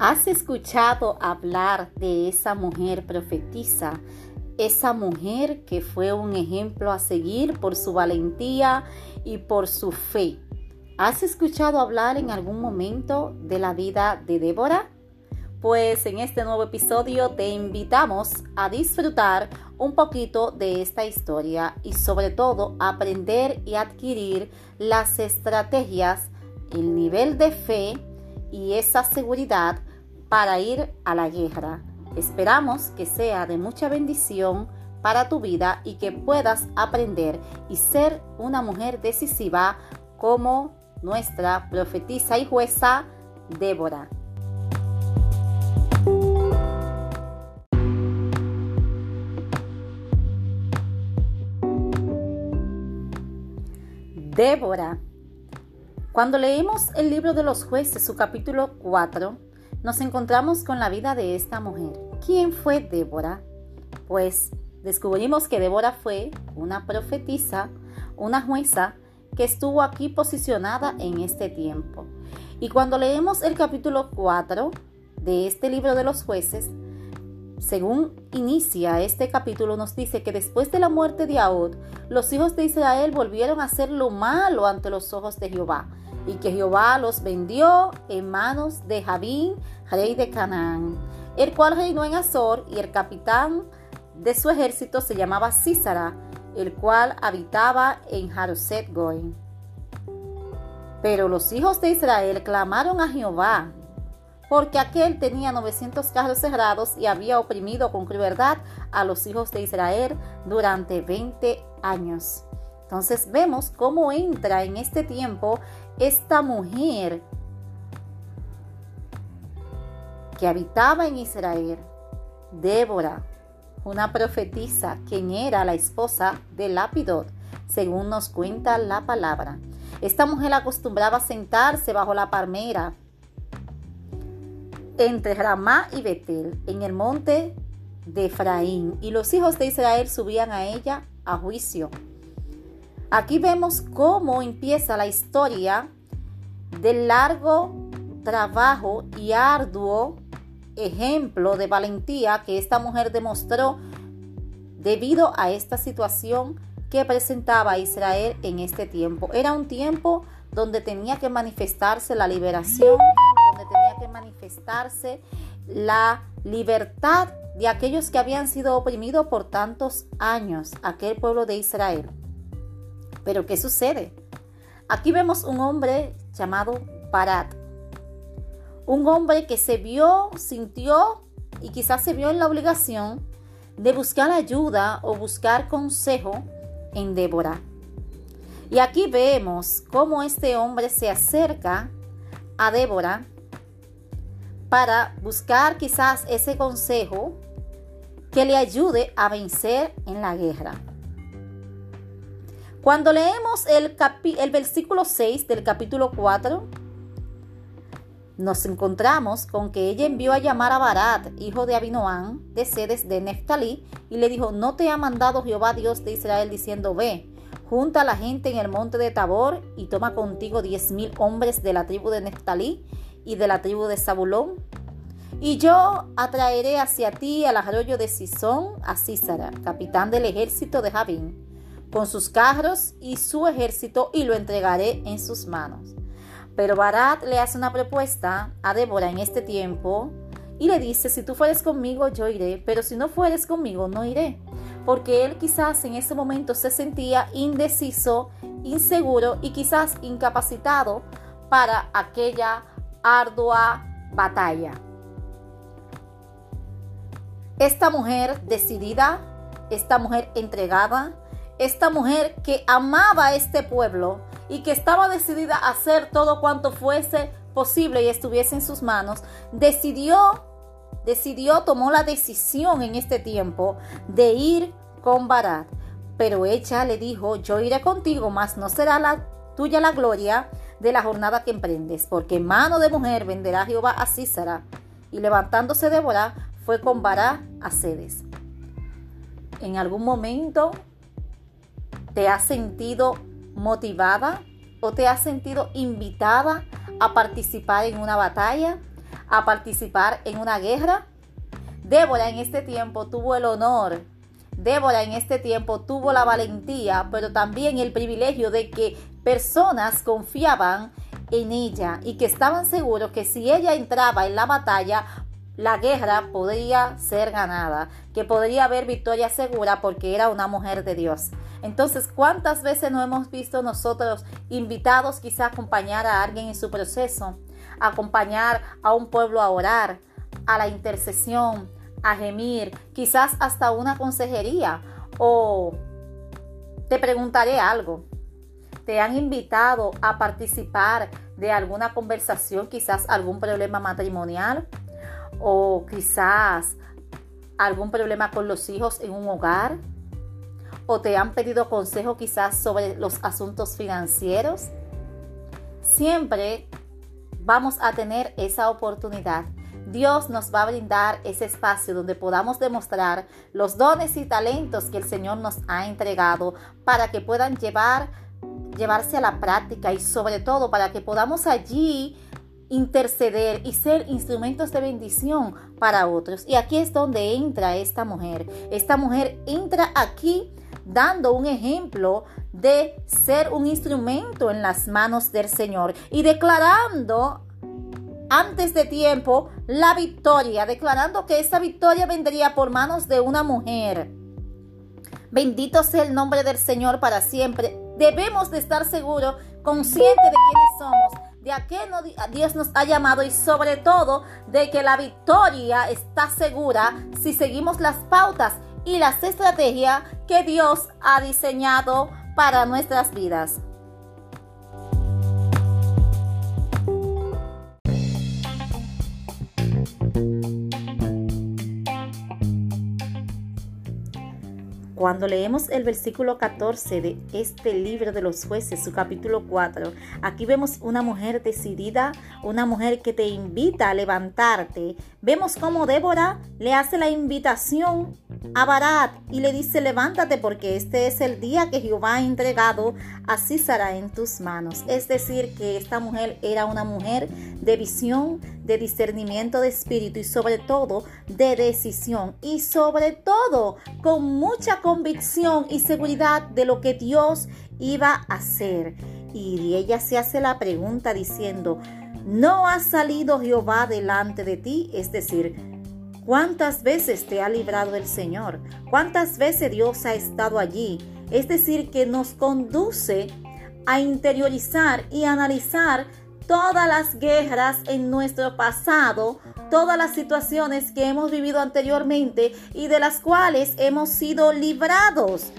¿Has escuchado hablar de esa mujer profetisa? Esa mujer que fue un ejemplo a seguir por su valentía y por su fe. ¿Has escuchado hablar en algún momento de la vida de Débora? Pues en este nuevo episodio te invitamos a disfrutar un poquito de esta historia y sobre todo aprender y adquirir las estrategias, el nivel de fe y esa seguridad para ir a la guerra. Esperamos que sea de mucha bendición para tu vida y que puedas aprender y ser una mujer decisiva como nuestra profetisa y jueza Débora. Débora. Cuando leemos el libro de los jueces, su capítulo 4, nos encontramos con la vida de esta mujer. ¿Quién fue Débora? Pues descubrimos que Débora fue una profetisa, una jueza que estuvo aquí posicionada en este tiempo. Y cuando leemos el capítulo 4 de este libro de los jueces, según inicia este capítulo, nos dice que después de la muerte de Ahod, los hijos de Israel volvieron a hacer lo malo ante los ojos de Jehová y que Jehová los vendió en manos de Jabín, rey de Canaán, el cual reinó en Azor y el capitán de su ejército se llamaba Císara, el cual habitaba en Jaroset Goy. Pero los hijos de Israel clamaron a Jehová, porque aquel tenía 900 carros cerrados y había oprimido con crueldad a los hijos de Israel durante 20 años. Entonces vemos cómo entra en este tiempo esta mujer que habitaba en Israel, Débora, una profetisa, quien era la esposa de Lapidot, según nos cuenta la palabra. Esta mujer acostumbraba sentarse bajo la palmera entre Ramá y Betel, en el monte de Efraín, y los hijos de Israel subían a ella a juicio. Aquí vemos cómo empieza la historia del largo trabajo y arduo ejemplo de valentía que esta mujer demostró debido a esta situación que presentaba Israel en este tiempo. Era un tiempo donde tenía que manifestarse la liberación, donde tenía que manifestarse la libertad de aquellos que habían sido oprimidos por tantos años, aquel pueblo de Israel. Pero ¿qué sucede? Aquí vemos un hombre llamado Barat. Un hombre que se vio, sintió y quizás se vio en la obligación de buscar ayuda o buscar consejo en Débora. Y aquí vemos cómo este hombre se acerca a Débora para buscar quizás ese consejo que le ayude a vencer en la guerra. Cuando leemos el, versículo 6 del capítulo 4, nos encontramos con que ella envió a llamar a Barat, hijo de Abinoán, de Sedes de Neftalí, y le dijo, no te ha mandado Jehová Dios de Israel diciendo, ve, junta a la gente en el monte de Tabor y toma contigo diez mil hombres de la tribu de Neftalí y de la tribu de Zabulón. Y yo atraeré hacia ti al arroyo de Sison a Císara, capitán del ejército de Javín con sus carros y su ejército y lo entregaré en sus manos. Pero Barat le hace una propuesta a Débora en este tiempo y le dice, si tú fueres conmigo, yo iré, pero si no fueres conmigo, no iré. Porque él quizás en ese momento se sentía indeciso, inseguro y quizás incapacitado para aquella ardua batalla. Esta mujer decidida, esta mujer entregada, esta mujer que amaba a este pueblo y que estaba decidida a hacer todo cuanto fuese posible y estuviese en sus manos, decidió, decidió, tomó la decisión en este tiempo de ir con Barat. Pero ella le dijo, yo iré contigo, mas no será la tuya la gloria de la jornada que emprendes, porque mano de mujer venderá Jehová a Císara. Y levantándose Débora, fue con Barat a Cedes. En algún momento ¿Te has sentido motivada o te has sentido invitada a participar en una batalla? a participar en una guerra? Débora en este tiempo tuvo el honor Débora en este tiempo tuvo la valentía, pero también el privilegio de que personas confiaban en ella y que estaban seguros que si ella entraba en la batalla, la guerra podría ser ganada, que podría haber victoria segura porque era una mujer de Dios. Entonces, ¿cuántas veces no hemos visto nosotros invitados quizá a acompañar a alguien en su proceso, acompañar a un pueblo a orar, a la intercesión, a gemir, quizás hasta una consejería o te preguntaré algo. ¿Te han invitado a participar de alguna conversación, quizás algún problema matrimonial o quizás algún problema con los hijos en un hogar? ¿O te han pedido consejo quizás sobre los asuntos financieros? Siempre vamos a tener esa oportunidad Dios nos va a brindar ese espacio donde podamos demostrar los dones y talentos que el Señor nos ha entregado para que puedan llevar, llevarse a la práctica y sobre todo para que podamos allí interceder y ser instrumentos de bendición para otros. Y aquí es donde entra esta mujer. Esta mujer entra aquí dando un ejemplo de ser un instrumento en las manos del Señor y declarando antes de tiempo la victoria, declarando que esa victoria vendría por manos de una mujer. Bendito sea el nombre del Señor para siempre. Debemos de estar seguros, conscientes de quiénes somos, de a qué Dios nos ha llamado y sobre todo de que la victoria está segura si seguimos las pautas y las estrategias que Dios ha diseñado para nuestras vidas. Cuando leemos el versículo 14 de este libro de los jueces, su capítulo 4, aquí vemos una mujer decidida, una mujer que te invita a levantarte. Vemos cómo Débora le hace la invitación a Barat y le dice, levántate porque este es el día que Jehová ha entregado a Císara en tus manos. Es decir, que esta mujer era una mujer de visión, de discernimiento de espíritu y sobre todo de decisión y sobre todo con mucha convicción y seguridad de lo que Dios iba a hacer. Y ella se hace la pregunta diciendo, ¿no ha salido Jehová delante de ti? Es decir, ¿cuántas veces te ha librado el Señor? ¿Cuántas veces Dios ha estado allí? Es decir, que nos conduce a interiorizar y analizar todas las guerras en nuestro pasado, todas las situaciones que hemos vivido anteriormente y de las cuales hemos sido librados.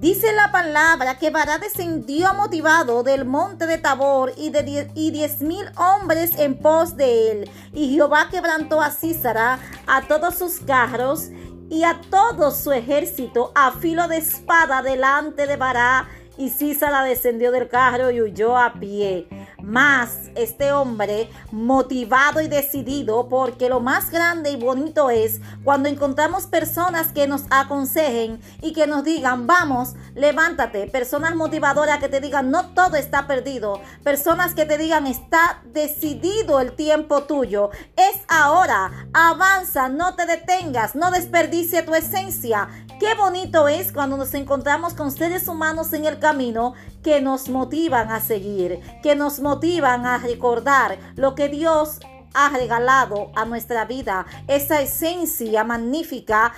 Dice la palabra que Bará descendió motivado del monte de Tabor y de diez, mil hombres en pos de él. Y Jehová quebrantó a Císara, a todos sus carros y a todo su ejército a filo de espada delante de Bará. Y Císara descendió del carro y huyó a pie más este hombre motivado y decidido porque lo más grande y bonito es cuando encontramos personas que nos aconsejen y que nos digan, vamos, levántate, personas motivadoras que te digan, no todo está perdido, personas que te digan, está decidido el tiempo tuyo, es ahora, avanza, no te detengas, no desperdicie tu esencia. Qué bonito es cuando nos encontramos con seres humanos en el camino que nos motivan a seguir, que nos motivan a recordar lo que Dios ha regalado a nuestra vida, esa esencia magnífica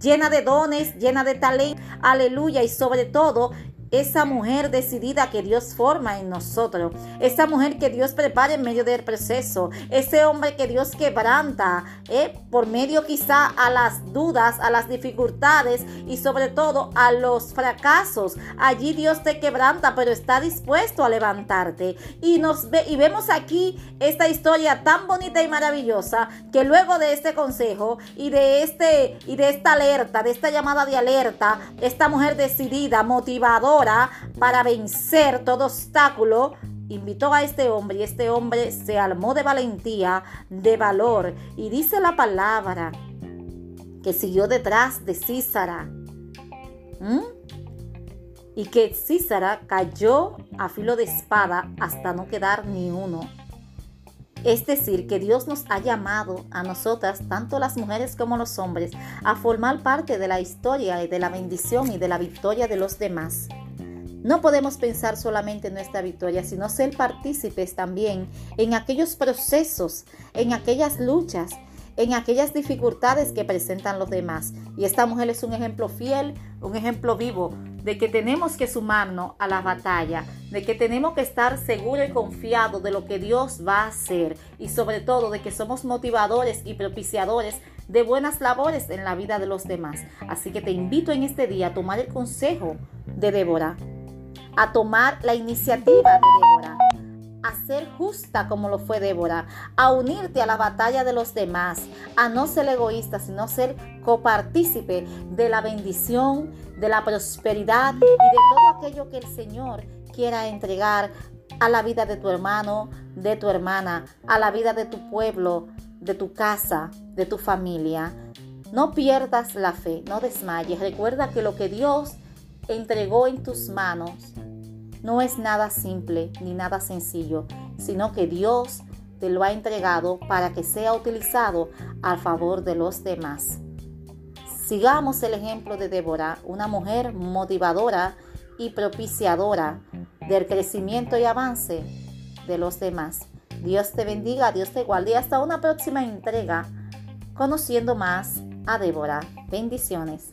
llena de dones, llena de talento, aleluya, y sobre todo esa mujer decidida que Dios forma en nosotros, esa mujer que Dios prepara en medio del proceso, ese hombre que Dios quebranta, ¿eh? por medio quizá a las dudas, a las dificultades y sobre todo a los fracasos. Allí Dios te quebranta, pero está dispuesto a levantarte. Y nos ve, y vemos aquí esta historia tan bonita y maravillosa que luego de este consejo y de este y de esta alerta, de esta llamada de alerta, esta mujer decidida, motivadora para vencer todo obstáculo, invitó a este hombre y este hombre se armó de valentía, de valor. Y dice la palabra que siguió detrás de Císara. Y que Císara cayó a filo de espada hasta no quedar ni uno. Es decir, que Dios nos ha llamado a nosotras, tanto las mujeres como los hombres, a formar parte de la historia y de la bendición y de la victoria de los demás. No podemos pensar solamente en nuestra victoria, sino ser partícipes también en aquellos procesos, en aquellas luchas, en aquellas dificultades que presentan los demás. Y esta mujer es un ejemplo fiel, un ejemplo vivo de que tenemos que sumarnos a la batalla, de que tenemos que estar seguros y confiados de lo que Dios va a hacer y sobre todo de que somos motivadores y propiciadores de buenas labores en la vida de los demás. Así que te invito en este día a tomar el consejo de Débora, a tomar la iniciativa de Débora a ser justa como lo fue Débora, a unirte a la batalla de los demás, a no ser egoísta, sino ser copartícipe de la bendición, de la prosperidad y de todo aquello que el Señor quiera entregar a la vida de tu hermano, de tu hermana, a la vida de tu pueblo, de tu casa, de tu familia. No pierdas la fe, no desmayes. Recuerda que lo que Dios entregó en tus manos no es nada simple ni nada sencillo, sino que Dios te lo ha entregado para que sea utilizado a favor de los demás. Sigamos el ejemplo de Débora, una mujer motivadora y propiciadora del crecimiento y avance de los demás. Dios te bendiga, Dios te guarde y hasta una próxima entrega conociendo más a Débora. Bendiciones.